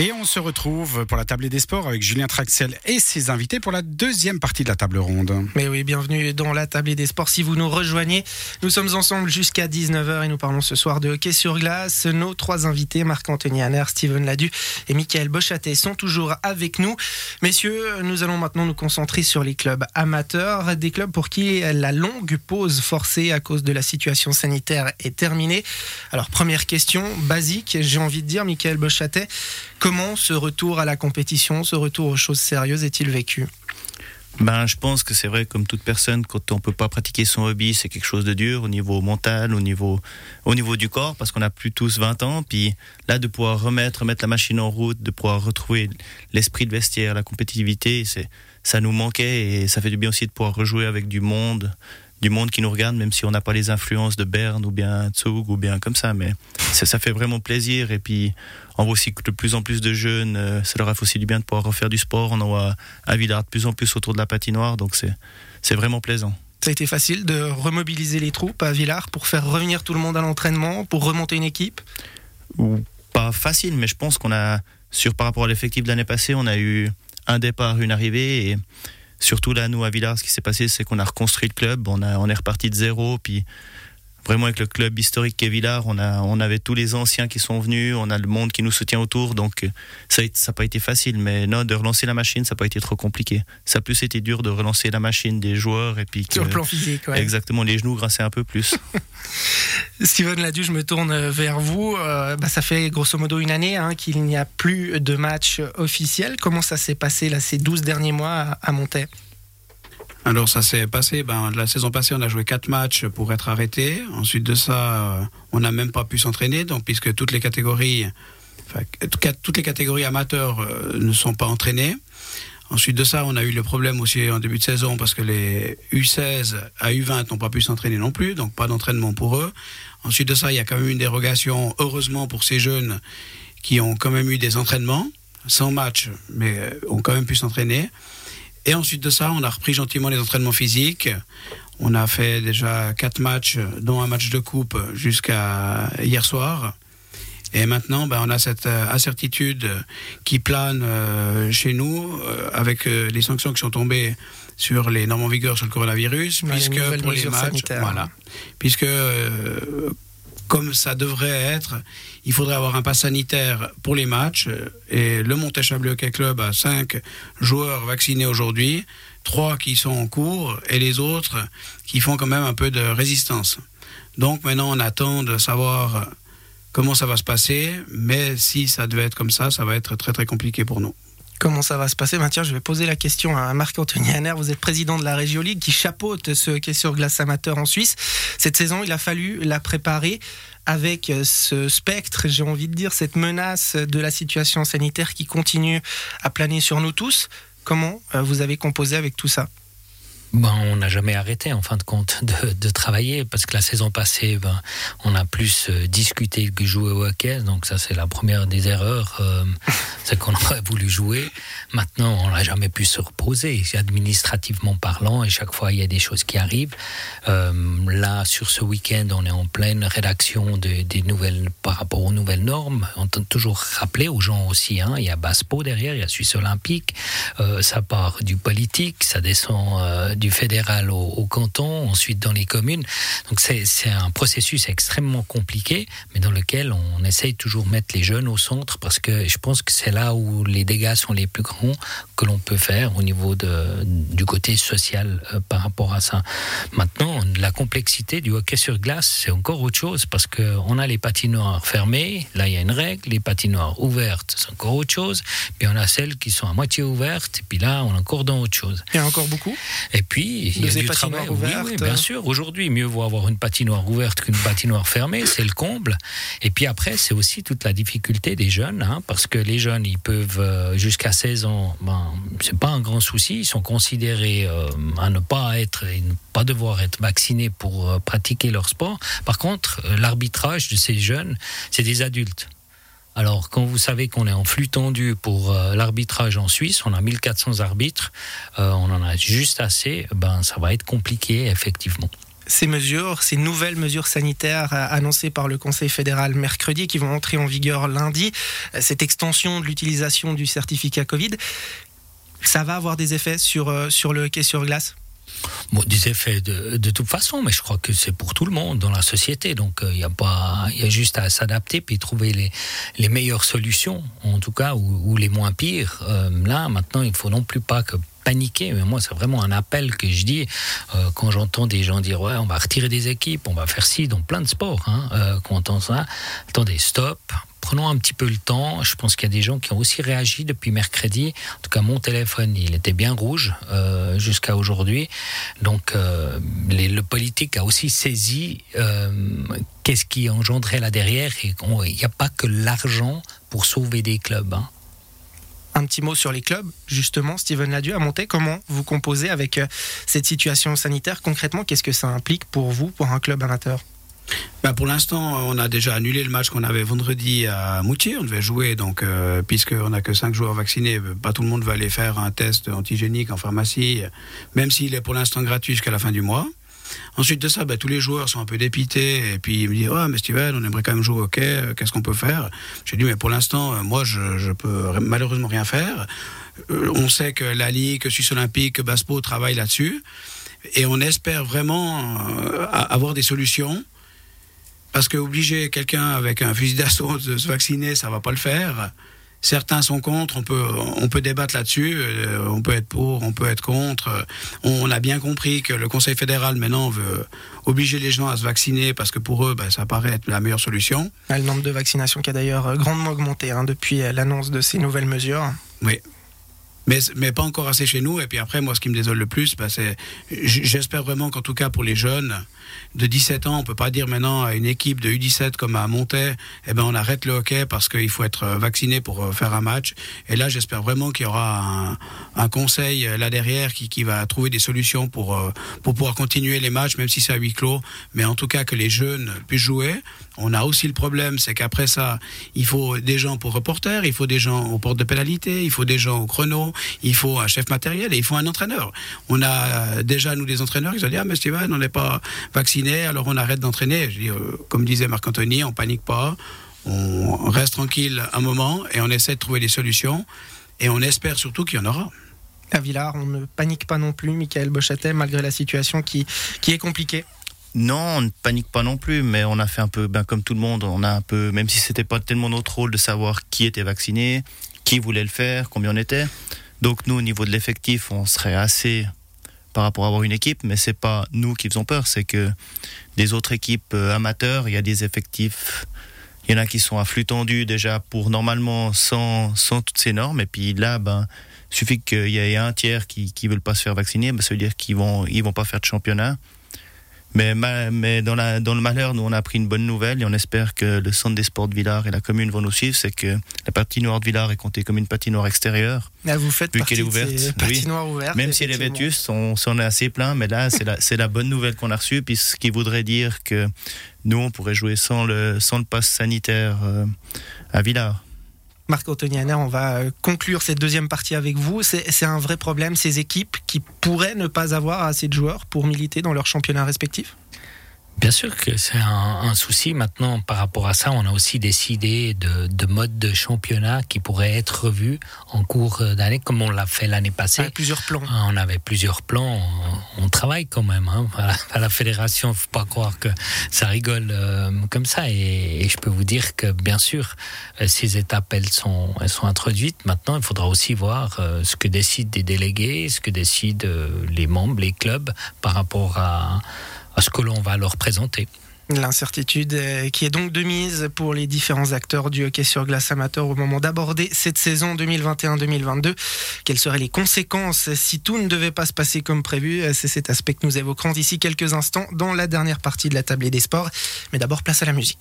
Et on se retrouve pour la table des sports avec Julien Traxel et ses invités pour la deuxième partie de la table ronde. Mais oui, bienvenue dans la table des sports. Si vous nous rejoignez, nous sommes ensemble jusqu'à 19h et nous parlons ce soir de hockey sur glace. Nos trois invités, Marc-Anthony Hanner, Steven Ladu et Michael Bochatet, sont toujours avec nous. Messieurs, nous allons maintenant nous concentrer sur les clubs amateurs, des clubs pour qui la longue pause forcée à cause de la situation sanitaire est terminée. Alors, première question, basique, j'ai envie de dire, Michael Bochatet, Comment ce retour à la compétition, ce retour aux choses sérieuses est-il vécu? Ben, je pense que c'est vrai, comme toute personne, quand on peut pas pratiquer son hobby, c'est quelque chose de dur au niveau mental, au niveau, au niveau du corps, parce qu'on a plus tous 20 ans. Puis là, de pouvoir remettre, remettre la machine en route, de pouvoir retrouver l'esprit de vestiaire, la compétitivité, c'est, ça nous manquait et ça fait du bien aussi de pouvoir rejouer avec du monde, du monde qui nous regarde, même si on n'a pas les influences de Berne ou bien Zug ou bien comme ça. Mais ça, ça fait vraiment plaisir. Et puis, on voit aussi que de plus en plus de jeunes, euh, ça leur a fait aussi du bien de pouvoir refaire du sport. On en voit à Villard de plus en plus autour de la patinoire. Donc, c'est vraiment plaisant. Ça a été facile de remobiliser les troupes à Villars pour faire revenir tout le monde à l'entraînement, pour remonter une équipe? Ou Pas facile, mais je pense qu'on a, sur par rapport à l'effectif de l'année passée, on a eu un départ, une arrivée. Et surtout là, nous, à Villars, ce qui s'est passé, c'est qu'on a reconstruit le club, on, a, on est reparti de zéro, puis vraiment avec le club historique Villars, on, a, on avait tous les anciens qui sont venus, on a le monde qui nous soutient autour, donc euh, ça n'a pas été facile, mais non, de relancer la machine, ça n'a pas été trop compliqué. Ça a plus été dur de relancer la machine des joueurs, et puis... Sur le plan physique, ouais. Exactement, les genoux grinçaient un peu plus. Steven Ladu, je me tourne vers vous. Euh, bah, ça fait grosso modo une année hein, qu'il n'y a plus de match officiel. Comment ça s'est passé là, ces 12 derniers mois à, à alors ça s'est passé, ben, la saison passée on a joué quatre matchs pour être arrêté. Ensuite de ça, euh, on n'a même pas pu s'entraîner, donc puisque toutes les catégories, toutes les catégories amateurs euh, ne sont pas entraînées. Ensuite de ça, on a eu le problème aussi en début de saison parce que les U16 à U20 n'ont pas pu s'entraîner non plus, donc pas d'entraînement pour eux. Ensuite de ça, il y a quand même une dérogation, heureusement pour ces jeunes qui ont quand même eu des entraînements, sans match, mais euh, ont quand même pu s'entraîner. Et ensuite de ça, on a repris gentiment les entraînements physiques. On a fait déjà quatre matchs, dont un match de coupe jusqu'à hier soir. Et maintenant, ben, on a cette euh, incertitude qui plane euh, chez nous euh, avec les sanctions qui sont tombées sur les normes en vigueur sur le coronavirus, puisque pour les matchs, voilà, puisque comme ça devrait être, il faudrait avoir un pass sanitaire pour les matchs. Et le Montèche-Chablais Hockey Club a cinq joueurs vaccinés aujourd'hui, trois qui sont en cours et les autres qui font quand même un peu de résistance. Donc maintenant, on attend de savoir comment ça va se passer, mais si ça devait être comme ça, ça va être très très compliqué pour nous. Comment ça va se passer? Ben je vais poser la question à Marc-Anthony Hanner. Vous êtes président de la Région League qui chapeaute ce hockey sur glace amateur en Suisse. Cette saison, il a fallu la préparer avec ce spectre, j'ai envie de dire, cette menace de la situation sanitaire qui continue à planer sur nous tous. Comment euh, vous avez composé avec tout ça? Ben, on n'a jamais arrêté en fin de compte de, travailler parce que la saison passée, ben, on a plus euh, discuté que joué au hockey. Donc ça, c'est la première des erreurs, euh, c'est qu'on aurait voulu jouer. Maintenant, on n'a jamais pu se reposer, administrativement parlant, et chaque fois, il y a des choses qui arrivent. Euh, là, sur ce week-end, on est en pleine rédaction de, des nouvelles par rapport aux nouvelles normes. On tente toujours rappeler aux gens aussi, hein, il y a Baspo derrière, il y a Suisse Olympique, ça part du politique, ça descend du fédéral au, canton, ensuite dans les communes. Donc c'est un processus extrêmement compliqué, mais dans lequel on essaye toujours de mettre les jeunes au centre parce que je pense que c'est là où les dégâts sont les plus grands que l'on peut faire au niveau de, du côté social euh, par rapport à ça. Maintenant, la complexité du hockey sur glace, c'est encore autre chose parce qu'on a les patinoires fermées, là il y a une règle, les patinoires ouvertes, c'est encore autre chose, puis on a celles qui sont à moitié ouvertes, et puis là on est encore dans autre chose. Il y a encore beaucoup? Et puis, il y a du travail. Oui, bien sûr. Aujourd'hui, mieux vaut avoir une patinoire ouverte qu'une patinoire fermée, c'est le comble. Et puis après, c'est aussi toute la difficulté des jeunes, hein, parce que les jeunes, ils peuvent, euh, jusqu'à 16 ans, ben, c'est pas un grand souci, ils sont considérés euh, à ne pas être et ne pas devoir être vaccinés pour euh, pratiquer leur sport. Par contre, l'arbitrage de ces jeunes, c'est des adultes. Alors, quand vous savez qu'on est en flux tendu pour euh, l'arbitrage en Suisse, on a 1400 arbitres, euh, on en a juste assez, ben ça va être compliqué, effectivement. ces mesures, ces nouvelles mesures sanitaires euh, annoncées par le Conseil fédéral mercredi qui vont entrer en vigueur lundi, cette extension de l'utilisation du certificat Covid, ça va avoir des effets sur, sur le hockey sur glace? Bon, des effets de, de, toute façon, mais je crois que c'est pour tout le monde dans la société. Donc il y a pas, il y a juste à s'adapter puis trouver les, les meilleures solutions, en tout cas, ou, les moins pires. là, maintenant, il faut non plus pas que paniquer, mais moi c'est vraiment un appel que je dis euh, quand j'entends des gens dire ouais on va retirer des équipes, on va faire ci dans plein de sports. Hein, euh, quand on entend ça, attendez stop, prenons un petit peu le temps. Je pense qu'il y a des gens qui ont aussi réagi depuis mercredi. En tout cas, mon téléphone, il était bien rouge euh, jusqu'à aujourd'hui. Donc, euh, le politique a aussi saisi euh, qu'est-ce qui engendrait là derrière. Il n'y a pas que l'argent pour sauver des clubs. Hein un petit mot sur les clubs, justement, Steven Ladieu a monté. Comment vous composez avec cette situation sanitaire? Concrètement, qu'est-ce que ça implique pour vous, pour un club amateur? Ben pour l'instant, on a déjà annulé le match qu'on avait vendredi à Moutier. On devait jouer, donc, euh, puisqu'on n'a que 5 joueurs vaccinés, pas tout le monde va aller faire un test antigénique en pharmacie, même s'il est pour l'instant gratuit jusqu'à la fin du mois. Ensuite de ça, ben, tous les joueurs sont un peu dépités et puis ils me disent oh, mais Steven, on aimerait quand même jouer au euh, qu'est-ce qu'on peut faire? J'ai dit mais pour l'instant, euh, moi je, je peux malheureusement rien faire. Euh, on sait que la Ligue, Suisse Olympique, que Baspo travaillent là-dessus et on espère vraiment avoir des solutions. Parce que obliger quelqu'un avec un fusil d'assaut de se vacciner, ça va pas le faire. Certains sont contre, on peut, on peut débattre là-dessus, euh, on peut être pour, on peut être contre. On a bien compris que le Conseil fédéral maintenant veut obliger les gens à se vacciner parce que pour eux, ben, ça paraît être la meilleure solution. Le nombre de vaccinations qui a d'ailleurs grandement augmenté hein, depuis l'annonce de ces nouvelles mesures. Oui, mais, mais pas encore assez chez nous. Et puis après, moi, ce qui me désole le plus, bah, c'est, j'espère vraiment qu'en tout cas pour les jeunes de 17 ans, on peut pas dire maintenant à une équipe de U17 comme à Montais, eh ben on arrête le hockey parce qu'il faut être vacciné pour euh, faire un match. Et là, j'espère vraiment qu'il y aura un, un, conseil euh, là derrière qui, qui va trouver des solutions pour euh, pour pouvoir continuer les matchs, même si c'est à huis clos. Mais en tout cas que les jeunes puissent jouer. On a aussi le problème, c'est qu'après ça, il faut des gens pour reporter, il faut des gens aux portes de pénalité, il faut des gens au chrono, il faut un chef matériel et il faut un entraîneur. On a déjà, nous, des entraîneurs qui ont dit Ah, mais Steven, on n'est pas vacciné, alors on arrête d'entraîner. Euh, comme disait Marc-Anthony, on panique pas, on reste tranquille un moment et on essaie de trouver des solutions et on espère surtout qu'il y en aura. À Villars, on ne panique pas non plus, Michael Bochatet, malgré la situation qui, qui est compliquée. Non, on ne panique pas non plus, mais on a fait un peu, ben, comme tout le monde, on a un peu, même si c'était pas tellement notre rôle de savoir qui était vacciné, qui voulait le faire, combien on était. Donc nous, au niveau de l'effectif, on serait assez par rapport à avoir une équipe, mais c'est pas nous qui faisons peur, c'est que des autres équipes euh, amateurs, il y a des effectifs, il y en a qui sont à flux tendu déjà pour normalement sans, sans toutes ces normes, et puis là, ben, suffit qu'il y ait un tiers qui ne veulent pas se faire vacciner, ben, ça veut dire qu'ils vont, ils vont pas faire de championnat. Mais, mais dans, la, dans, le malheur, nous, on a pris une bonne nouvelle et on espère que le centre des sports de Villars et la commune vont nous suivre. C'est que la patinoire de Villars est comptée comme une patinoire extérieure. Là, vous faites vu qu'elle est ouverte. patinoire ouverte. Même si elle est vétuste, on s'en est assez plein. Mais là, c'est la, la, bonne nouvelle qu'on a reçue. Puis ce qui voudrait dire que nous, on pourrait jouer sans le, sans le pass sanitaire euh, à Villars. Marc-Anthony on va euh, conclure cette deuxième partie avec vous. C'est un vrai problème, ces équipes qui pourraient ne pas avoir assez de joueurs pour militer dans leur championnat respectif? Bien sûr que c'est un, un, souci. Maintenant, par rapport à ça, on a aussi décidé de, de mode de championnat qui pourrait être revu en cours d'année, comme on l'a fait l'année passée. Avec plusieurs plans. Ah, on avait plusieurs plans. Travaille quand même. Hein. À, la, à, la, fédération, faut pas croire que ça rigole euh, comme ça. Et, je peux vous dire que, bien sûr, euh, ces étapes, elles sont, introduites. Maintenant, il faudra aussi voir euh, ce que décident des délégués, ce que décident les membres, les clubs, par rapport à ce que l'on va leur présenter. L'incertitude qui est donc de mise pour les différents acteurs du hockey sur glace amateur au moment d'aborder cette saison 2021-2022. Quelles seraient les conséquences si tout ne devait pas se passer comme prévu? C'est cet aspect que nous évoquerons d'ici quelques instants dans la dernière partie de la tablée des sports. Mais d'abord, place à la musique.